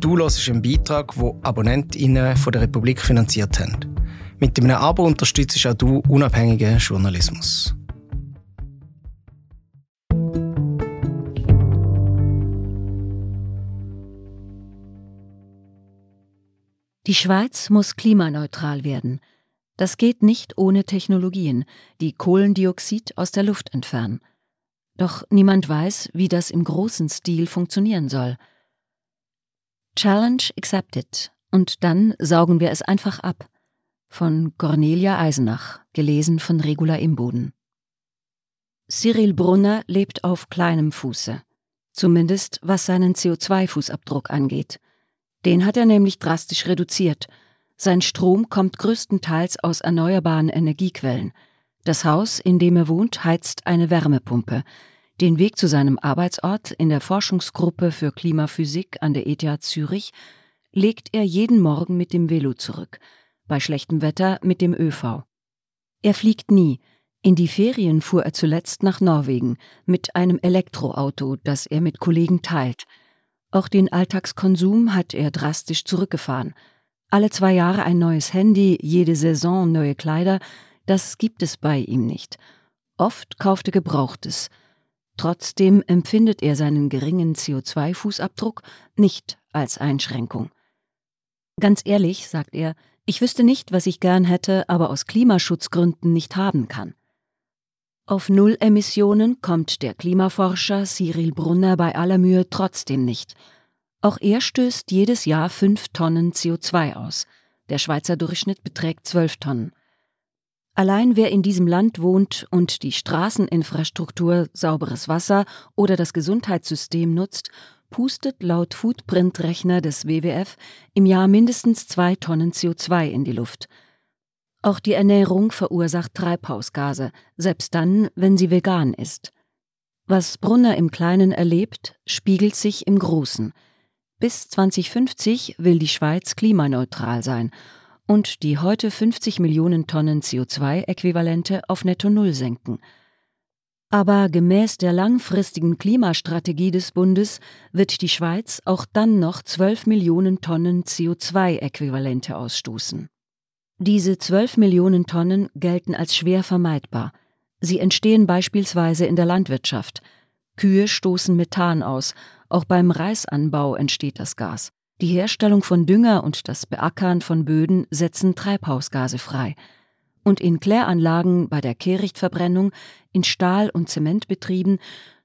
Du hörst einen Beitrag, den AbonnentInnen von der Republik finanziert haben. Mit einem Abo unterstützt auch du unabhängigen Journalismus. Die Schweiz muss klimaneutral werden. Das geht nicht ohne Technologien, die Kohlendioxid aus der Luft entfernen. Doch niemand weiß, wie das im großen Stil funktionieren soll. Challenge accepted. Und dann saugen wir es einfach ab. Von Cornelia Eisenach, gelesen von Regula Imboden. Cyril Brunner lebt auf kleinem Fuße. Zumindest was seinen CO2-Fußabdruck angeht. Den hat er nämlich drastisch reduziert. Sein Strom kommt größtenteils aus erneuerbaren Energiequellen. Das Haus, in dem er wohnt, heizt eine Wärmepumpe. Den Weg zu seinem Arbeitsort in der Forschungsgruppe für Klimaphysik an der ETH Zürich legt er jeden Morgen mit dem Velo zurück, bei schlechtem Wetter mit dem ÖV. Er fliegt nie. In die Ferien fuhr er zuletzt nach Norwegen mit einem Elektroauto, das er mit Kollegen teilt – auch den Alltagskonsum hat er drastisch zurückgefahren. Alle zwei Jahre ein neues Handy, jede Saison neue Kleider, das gibt es bei ihm nicht. Oft kauft er Gebrauchtes. Trotzdem empfindet er seinen geringen CO2-Fußabdruck nicht als Einschränkung. Ganz ehrlich, sagt er, ich wüsste nicht, was ich gern hätte, aber aus Klimaschutzgründen nicht haben kann. Auf Nullemissionen kommt der Klimaforscher Cyril Brunner bei aller Mühe trotzdem nicht. Auch er stößt jedes Jahr fünf Tonnen CO2 aus. Der Schweizer Durchschnitt beträgt zwölf Tonnen. Allein wer in diesem Land wohnt und die Straßeninfrastruktur, sauberes Wasser oder das Gesundheitssystem nutzt, pustet laut Footprint-Rechner des WWF im Jahr mindestens zwei Tonnen CO2 in die Luft – auch die Ernährung verursacht Treibhausgase, selbst dann, wenn sie vegan ist. Was Brunner im Kleinen erlebt, spiegelt sich im Großen. Bis 2050 will die Schweiz klimaneutral sein und die heute 50 Millionen Tonnen CO2-Äquivalente auf Netto Null senken. Aber gemäß der langfristigen Klimastrategie des Bundes wird die Schweiz auch dann noch 12 Millionen Tonnen CO2-Äquivalente ausstoßen. Diese 12 Millionen Tonnen gelten als schwer vermeidbar. Sie entstehen beispielsweise in der Landwirtschaft. Kühe stoßen Methan aus, auch beim Reisanbau entsteht das Gas. Die Herstellung von Dünger und das Beackern von Böden setzen Treibhausgase frei. Und in Kläranlagen, bei der Kehrichtverbrennung, in Stahl- und Zementbetrieben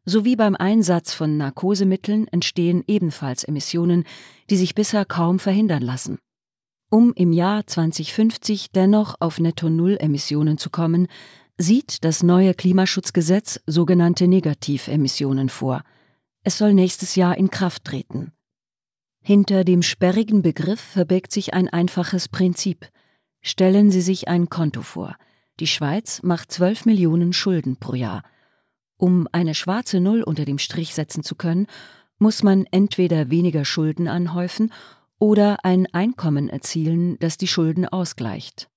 sowie beim Einsatz von Narkosemitteln entstehen ebenfalls Emissionen, die sich bisher kaum verhindern lassen. Um im Jahr 2050 dennoch auf Netto-Null-Emissionen zu kommen, sieht das neue Klimaschutzgesetz sogenannte Negativemissionen vor. Es soll nächstes Jahr in Kraft treten. Hinter dem sperrigen Begriff verbirgt sich ein einfaches Prinzip. Stellen Sie sich ein Konto vor. Die Schweiz macht 12 Millionen Schulden pro Jahr. Um eine schwarze Null unter dem Strich setzen zu können, muss man entweder weniger Schulden anhäufen oder ein Einkommen erzielen, das die Schulden ausgleicht.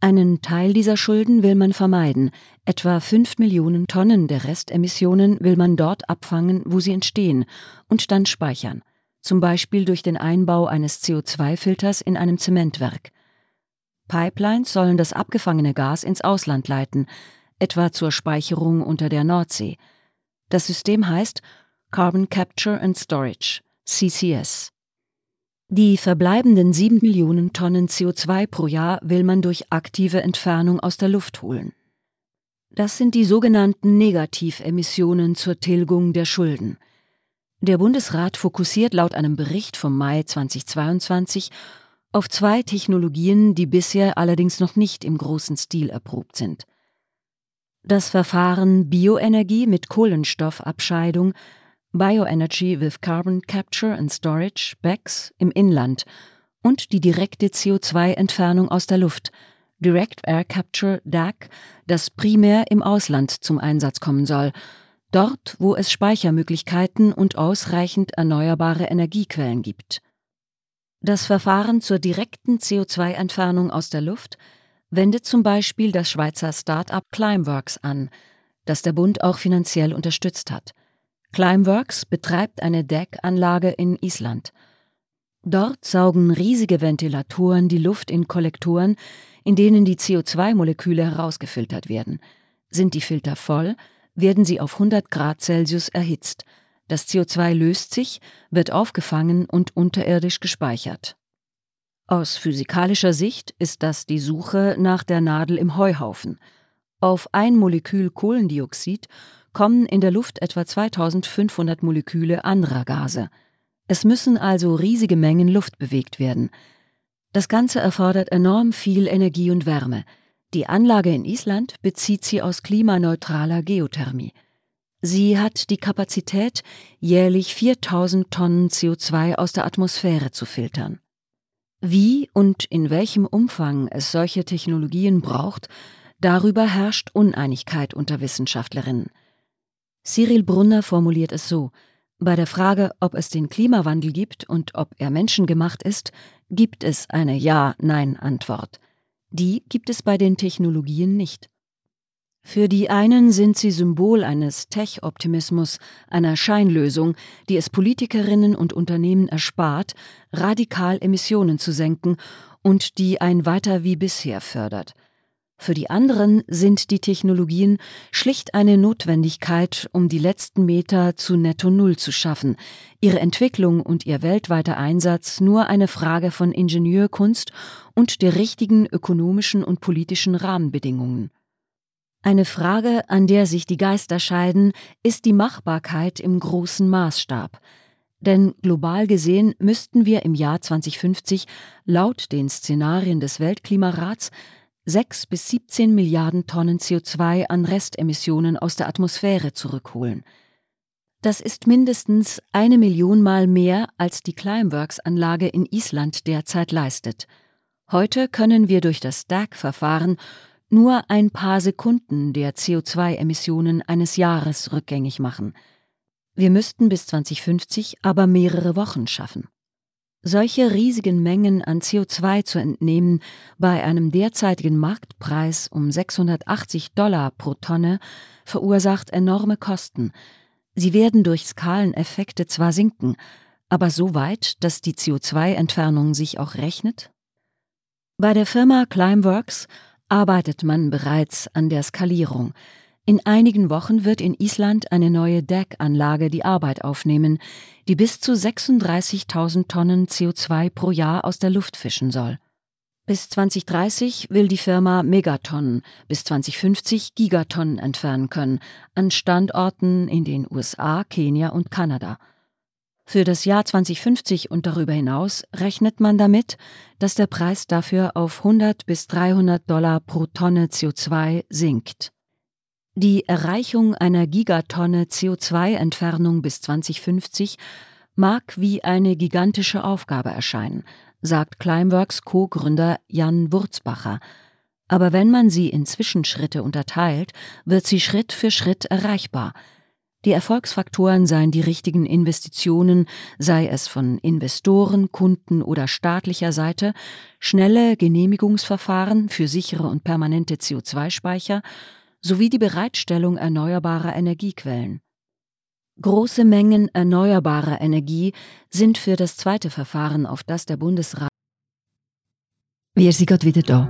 Einen Teil dieser Schulden will man vermeiden, etwa 5 Millionen Tonnen der Restemissionen will man dort abfangen, wo sie entstehen, und dann speichern, zum Beispiel durch den Einbau eines CO2-Filters in einem Zementwerk. Pipelines sollen das abgefangene Gas ins Ausland leiten, etwa zur Speicherung unter der Nordsee. Das System heißt Carbon Capture and Storage, CCS. Die verbleibenden sieben Millionen Tonnen CO2 pro Jahr will man durch aktive Entfernung aus der Luft holen. Das sind die sogenannten Negativemissionen zur Tilgung der Schulden. Der Bundesrat fokussiert laut einem Bericht vom Mai 2022 auf zwei Technologien, die bisher allerdings noch nicht im großen Stil erprobt sind. Das Verfahren Bioenergie mit Kohlenstoffabscheidung Bioenergy with Carbon Capture and Storage BECS im Inland und die direkte CO2-Entfernung aus der Luft Direct Air Capture DAC, das primär im Ausland zum Einsatz kommen soll, dort wo es Speichermöglichkeiten und ausreichend erneuerbare Energiequellen gibt. Das Verfahren zur direkten CO2-Entfernung aus der Luft wendet zum Beispiel das Schweizer Start-up Climeworks an, das der Bund auch finanziell unterstützt hat. Climeworks betreibt eine DAC-Anlage in Island. Dort saugen riesige Ventilatoren die Luft in Kollektoren, in denen die CO2-Moleküle herausgefiltert werden. Sind die Filter voll, werden sie auf 100 Grad Celsius erhitzt. Das CO2 löst sich, wird aufgefangen und unterirdisch gespeichert. Aus physikalischer Sicht ist das die Suche nach der Nadel im Heuhaufen. Auf ein Molekül Kohlendioxid kommen in der Luft etwa 2500 Moleküle anderer Gase. Es müssen also riesige Mengen Luft bewegt werden. Das Ganze erfordert enorm viel Energie und Wärme. Die Anlage in Island bezieht sie aus klimaneutraler Geothermie. Sie hat die Kapazität, jährlich 4000 Tonnen CO2 aus der Atmosphäre zu filtern. Wie und in welchem Umfang es solche Technologien braucht, darüber herrscht Uneinigkeit unter Wissenschaftlerinnen. Cyril Brunner formuliert es so Bei der Frage, ob es den Klimawandel gibt und ob er menschengemacht ist, gibt es eine Ja-Nein-Antwort. Die gibt es bei den Technologien nicht. Für die einen sind sie Symbol eines Tech-Optimismus, einer Scheinlösung, die es Politikerinnen und Unternehmen erspart, radikal Emissionen zu senken und die ein Weiter wie bisher fördert. Für die anderen sind die Technologien schlicht eine Notwendigkeit, um die letzten Meter zu Netto Null zu schaffen, ihre Entwicklung und ihr weltweiter Einsatz nur eine Frage von Ingenieurkunst und der richtigen ökonomischen und politischen Rahmenbedingungen. Eine Frage, an der sich die Geister scheiden, ist die Machbarkeit im großen Maßstab. Denn global gesehen müssten wir im Jahr 2050 laut den Szenarien des Weltklimarats 6 bis 17 Milliarden Tonnen CO2 an Restemissionen aus der Atmosphäre zurückholen. Das ist mindestens eine Million Mal mehr, als die Climeworks-Anlage in Island derzeit leistet. Heute können wir durch das DAC-Verfahren nur ein paar Sekunden der CO2-Emissionen eines Jahres rückgängig machen. Wir müssten bis 2050 aber mehrere Wochen schaffen. Solche riesigen Mengen an CO2 zu entnehmen bei einem derzeitigen Marktpreis um 680 Dollar pro Tonne verursacht enorme Kosten. Sie werden durch Skaleneffekte zwar sinken, aber so weit, dass die CO2-Entfernung sich auch rechnet? Bei der Firma Climeworks arbeitet man bereits an der Skalierung. In einigen Wochen wird in Island eine neue DAC-Anlage die Arbeit aufnehmen, die bis zu 36.000 Tonnen CO2 pro Jahr aus der Luft fischen soll. Bis 2030 will die Firma Megatonnen, bis 2050 Gigatonnen entfernen können, an Standorten in den USA, Kenia und Kanada. Für das Jahr 2050 und darüber hinaus rechnet man damit, dass der Preis dafür auf 100 bis 300 Dollar pro Tonne CO2 sinkt. Die Erreichung einer Gigatonne CO2-Entfernung bis 2050 mag wie eine gigantische Aufgabe erscheinen, sagt Climeworks Co-Gründer Jan Wurzbacher. Aber wenn man sie in Zwischenschritte unterteilt, wird sie Schritt für Schritt erreichbar – die Erfolgsfaktoren seien die richtigen Investitionen, sei es von Investoren, Kunden oder staatlicher Seite, schnelle Genehmigungsverfahren für sichere und permanente CO2-Speicher sowie die Bereitstellung erneuerbarer Energiequellen. Große Mengen erneuerbarer Energie sind für das zweite Verfahren, auf das der Bundesrat. Wir sind gerade wieder da.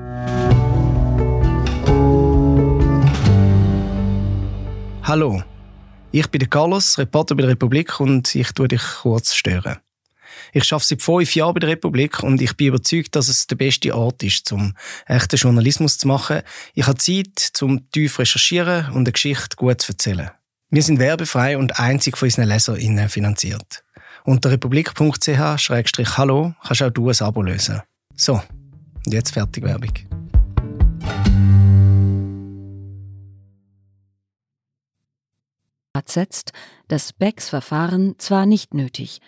Hallo. Ich bin Carlos, Reporter bei der Republik und ich tue dich kurz stören. Ich arbeite seit fünf Jahren bei der Republik und ich bin überzeugt, dass es der beste Ort ist, um echten Journalismus zu machen. Ich habe Zeit, um tief recherchieren und eine Geschichte gut zu erzählen. Wir sind werbefrei und einzig von unseren LeserInnen finanziert. Unter republik.ch-hallo kannst auch du ein Abo lösen. So, und jetzt fertig Werbung. setzt, das BECS-Verfahren zwar nicht nötig,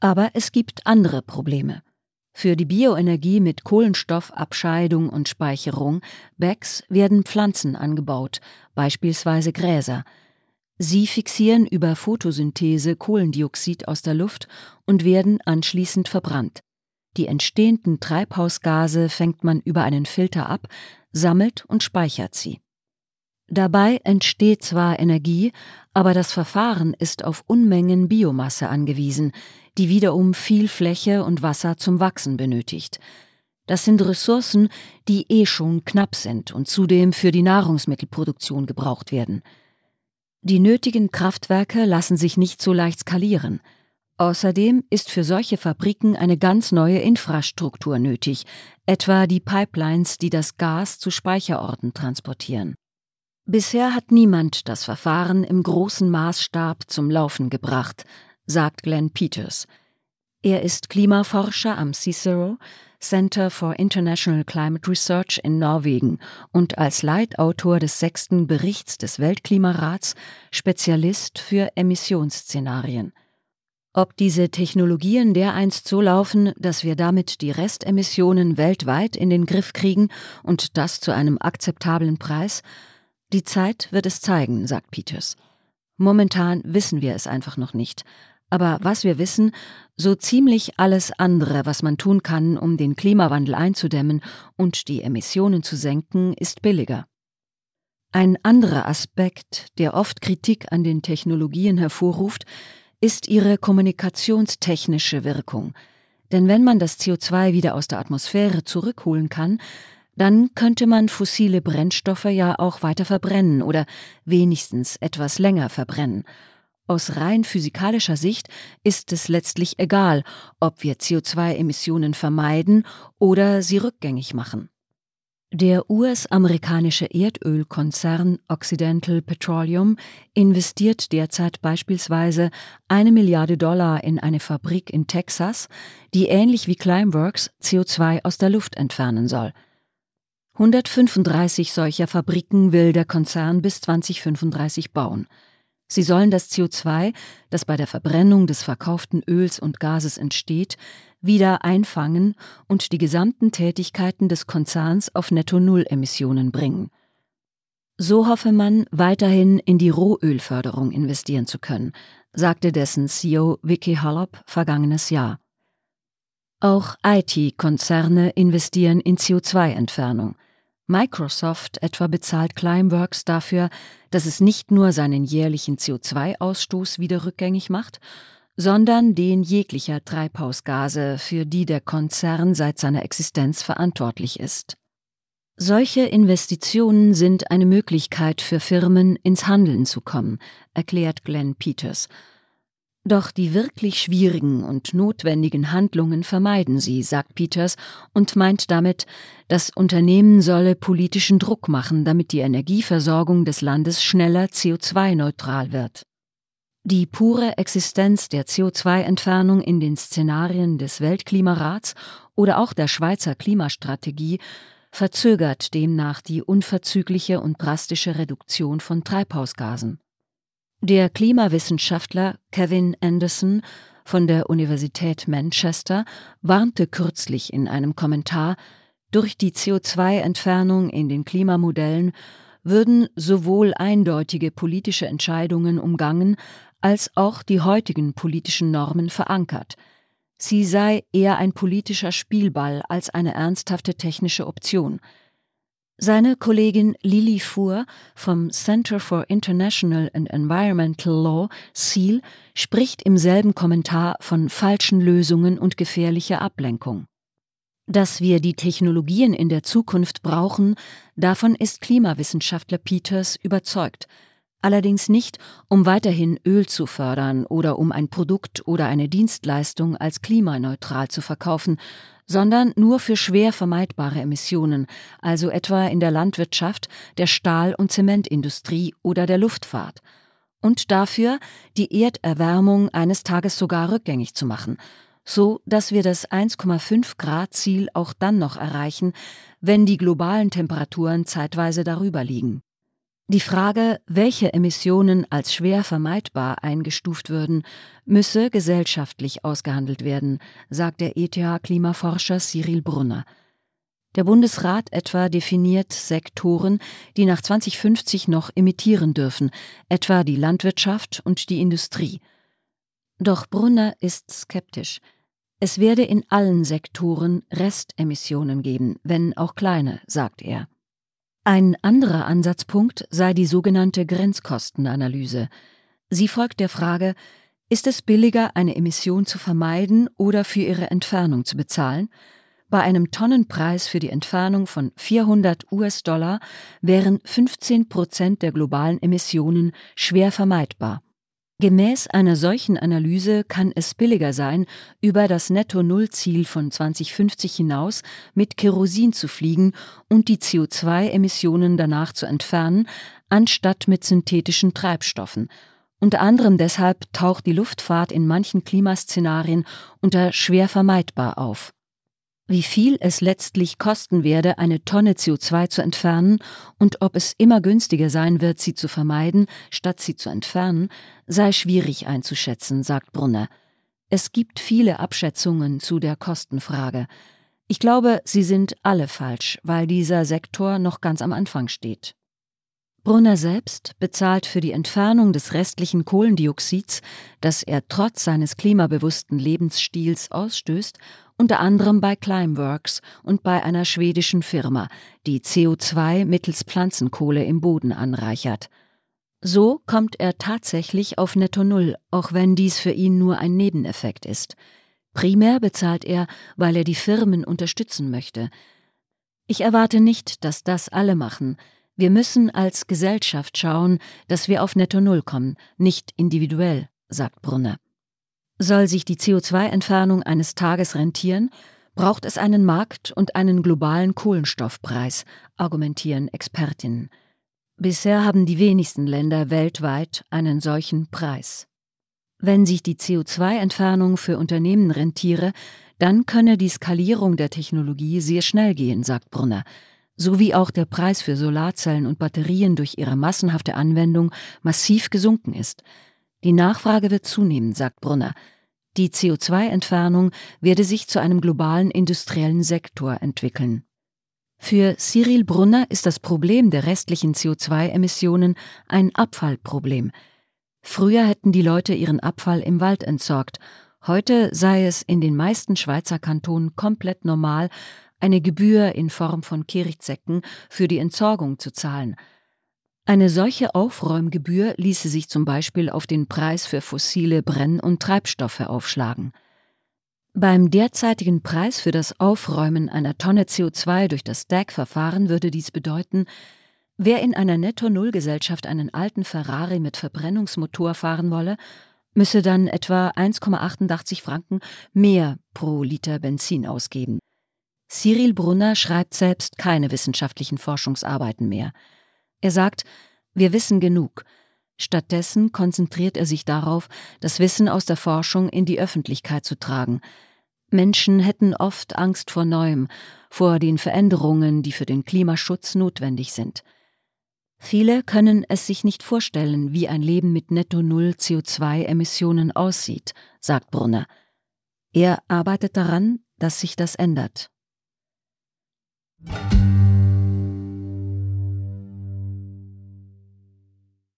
aber es gibt andere Probleme. Für die Bioenergie mit Kohlenstoffabscheidung und Speicherung BECS werden Pflanzen angebaut, beispielsweise Gräser. Sie fixieren über Photosynthese Kohlendioxid aus der Luft und werden anschließend verbrannt. Die entstehenden Treibhausgase fängt man über einen Filter ab, sammelt und speichert sie. Dabei entsteht zwar Energie, aber das Verfahren ist auf Unmengen Biomasse angewiesen, die wiederum viel Fläche und Wasser zum Wachsen benötigt. Das sind Ressourcen, die eh schon knapp sind und zudem für die Nahrungsmittelproduktion gebraucht werden. Die nötigen Kraftwerke lassen sich nicht so leicht skalieren. Außerdem ist für solche Fabriken eine ganz neue Infrastruktur nötig, etwa die Pipelines, die das Gas zu Speicherorten transportieren. Bisher hat niemand das Verfahren im großen Maßstab zum Laufen gebracht, sagt Glenn Peters. Er ist Klimaforscher am Cicero, Center for International Climate Research in Norwegen und als Leitautor des sechsten Berichts des Weltklimarats Spezialist für Emissionsszenarien. Ob diese Technologien dereinst so laufen, dass wir damit die Restemissionen weltweit in den Griff kriegen und das zu einem akzeptablen Preis, die Zeit wird es zeigen, sagt Peters. Momentan wissen wir es einfach noch nicht. Aber was wir wissen, so ziemlich alles andere, was man tun kann, um den Klimawandel einzudämmen und die Emissionen zu senken, ist billiger. Ein anderer Aspekt, der oft Kritik an den Technologien hervorruft, ist ihre kommunikationstechnische Wirkung. Denn wenn man das CO2 wieder aus der Atmosphäre zurückholen kann, dann könnte man fossile Brennstoffe ja auch weiter verbrennen oder wenigstens etwas länger verbrennen. Aus rein physikalischer Sicht ist es letztlich egal, ob wir CO2-Emissionen vermeiden oder sie rückgängig machen. Der US-amerikanische Erdölkonzern Occidental Petroleum investiert derzeit beispielsweise eine Milliarde Dollar in eine Fabrik in Texas, die ähnlich wie Climeworks CO2 aus der Luft entfernen soll. 135 solcher Fabriken will der Konzern bis 2035 bauen. Sie sollen das CO2, das bei der Verbrennung des verkauften Öls und Gases entsteht, wieder einfangen und die gesamten Tätigkeiten des Konzerns auf Netto-Null-Emissionen bringen. So hoffe man, weiterhin in die Rohölförderung investieren zu können, sagte dessen CEO Vicky Hollop vergangenes Jahr. Auch IT-Konzerne investieren in CO2-Entfernung. Microsoft etwa bezahlt Climeworks dafür, dass es nicht nur seinen jährlichen CO2-Ausstoß wieder rückgängig macht, sondern den jeglicher Treibhausgase, für die der Konzern seit seiner Existenz verantwortlich ist. Solche Investitionen sind eine Möglichkeit für Firmen, ins Handeln zu kommen, erklärt Glenn Peters. Doch die wirklich schwierigen und notwendigen Handlungen vermeiden sie, sagt Peters und meint damit, das Unternehmen solle politischen Druck machen, damit die Energieversorgung des Landes schneller CO2-neutral wird. Die pure Existenz der CO2-Entfernung in den Szenarien des Weltklimarats oder auch der Schweizer Klimastrategie verzögert demnach die unverzügliche und drastische Reduktion von Treibhausgasen. Der Klimawissenschaftler Kevin Anderson von der Universität Manchester warnte kürzlich in einem Kommentar, durch die CO2-Entfernung in den Klimamodellen würden sowohl eindeutige politische Entscheidungen umgangen als auch die heutigen politischen Normen verankert. Sie sei eher ein politischer Spielball als eine ernsthafte technische Option. Seine Kollegin Lili Fuhr vom Center for International and Environmental Law, SEAL, spricht im selben Kommentar von falschen Lösungen und gefährlicher Ablenkung. Dass wir die Technologien in der Zukunft brauchen, davon ist Klimawissenschaftler Peters überzeugt – allerdings nicht, um weiterhin Öl zu fördern oder um ein Produkt oder eine Dienstleistung als klimaneutral zu verkaufen, sondern nur für schwer vermeidbare Emissionen, also etwa in der Landwirtschaft, der Stahl- und Zementindustrie oder der Luftfahrt. Und dafür, die Erderwärmung eines Tages sogar rückgängig zu machen, so dass wir das 1,5 Grad Ziel auch dann noch erreichen, wenn die globalen Temperaturen zeitweise darüber liegen. Die Frage, welche Emissionen als schwer vermeidbar eingestuft würden, müsse gesellschaftlich ausgehandelt werden, sagt der ETH-Klimaforscher Cyril Brunner. Der Bundesrat etwa definiert Sektoren, die nach 2050 noch emittieren dürfen, etwa die Landwirtschaft und die Industrie. Doch Brunner ist skeptisch. Es werde in allen Sektoren Restemissionen geben, wenn auch kleine, sagt er. Ein anderer Ansatzpunkt sei die sogenannte Grenzkostenanalyse. Sie folgt der Frage, Ist es billiger, eine Emission zu vermeiden oder für ihre Entfernung zu bezahlen? Bei einem Tonnenpreis für die Entfernung von 400 US-Dollar wären 15 Prozent der globalen Emissionen schwer vermeidbar. Gemäß einer solchen Analyse kann es billiger sein, über das Netto-Null-Ziel von 2050 hinaus mit Kerosin zu fliegen und die CO2-Emissionen danach zu entfernen, anstatt mit synthetischen Treibstoffen. Unter anderem deshalb taucht die Luftfahrt in manchen Klimaszenarien unter schwer vermeidbar auf. Wie viel es letztlich kosten werde, eine Tonne CO2 zu entfernen und ob es immer günstiger sein wird, sie zu vermeiden, statt sie zu entfernen, sei schwierig einzuschätzen, sagt Brunner. Es gibt viele Abschätzungen zu der Kostenfrage. Ich glaube, sie sind alle falsch, weil dieser Sektor noch ganz am Anfang steht. Brunner selbst bezahlt für die Entfernung des restlichen Kohlendioxids, das er trotz seines klimabewussten Lebensstils ausstößt, unter anderem bei Climeworks und bei einer schwedischen Firma, die CO2 mittels Pflanzenkohle im Boden anreichert. So kommt er tatsächlich auf Netto Null, auch wenn dies für ihn nur ein Nebeneffekt ist. Primär bezahlt er, weil er die Firmen unterstützen möchte. Ich erwarte nicht, dass das alle machen, wir müssen als Gesellschaft schauen, dass wir auf Netto Null kommen, nicht individuell, sagt Brunner. Soll sich die CO2-Entfernung eines Tages rentieren, braucht es einen Markt und einen globalen Kohlenstoffpreis, argumentieren Expertinnen. Bisher haben die wenigsten Länder weltweit einen solchen Preis. Wenn sich die CO2-Entfernung für Unternehmen rentiere, dann könne die Skalierung der Technologie sehr schnell gehen, sagt Brunner sowie auch der Preis für Solarzellen und Batterien durch ihre massenhafte Anwendung massiv gesunken ist. Die Nachfrage wird zunehmen, sagt Brunner. Die CO2-Entfernung werde sich zu einem globalen industriellen Sektor entwickeln. Für Cyril Brunner ist das Problem der restlichen CO2-Emissionen ein Abfallproblem. Früher hätten die Leute ihren Abfall im Wald entsorgt. Heute sei es in den meisten Schweizer Kantonen komplett normal, eine Gebühr in Form von Kirchsäcken für die Entsorgung zu zahlen. Eine solche Aufräumgebühr ließe sich zum Beispiel auf den Preis für fossile Brenn- und Treibstoffe aufschlagen. Beim derzeitigen Preis für das Aufräumen einer Tonne CO2 durch das DAG-Verfahren würde dies bedeuten, wer in einer Netto-Null-Gesellschaft einen alten Ferrari mit Verbrennungsmotor fahren wolle, müsse dann etwa 1,88 Franken mehr pro Liter Benzin ausgeben. Cyril Brunner schreibt selbst keine wissenschaftlichen Forschungsarbeiten mehr. Er sagt, wir wissen genug. Stattdessen konzentriert er sich darauf, das Wissen aus der Forschung in die Öffentlichkeit zu tragen. Menschen hätten oft Angst vor Neuem, vor den Veränderungen, die für den Klimaschutz notwendig sind. Viele können es sich nicht vorstellen, wie ein Leben mit netto Null CO2-Emissionen aussieht, sagt Brunner. Er arbeitet daran, dass sich das ändert.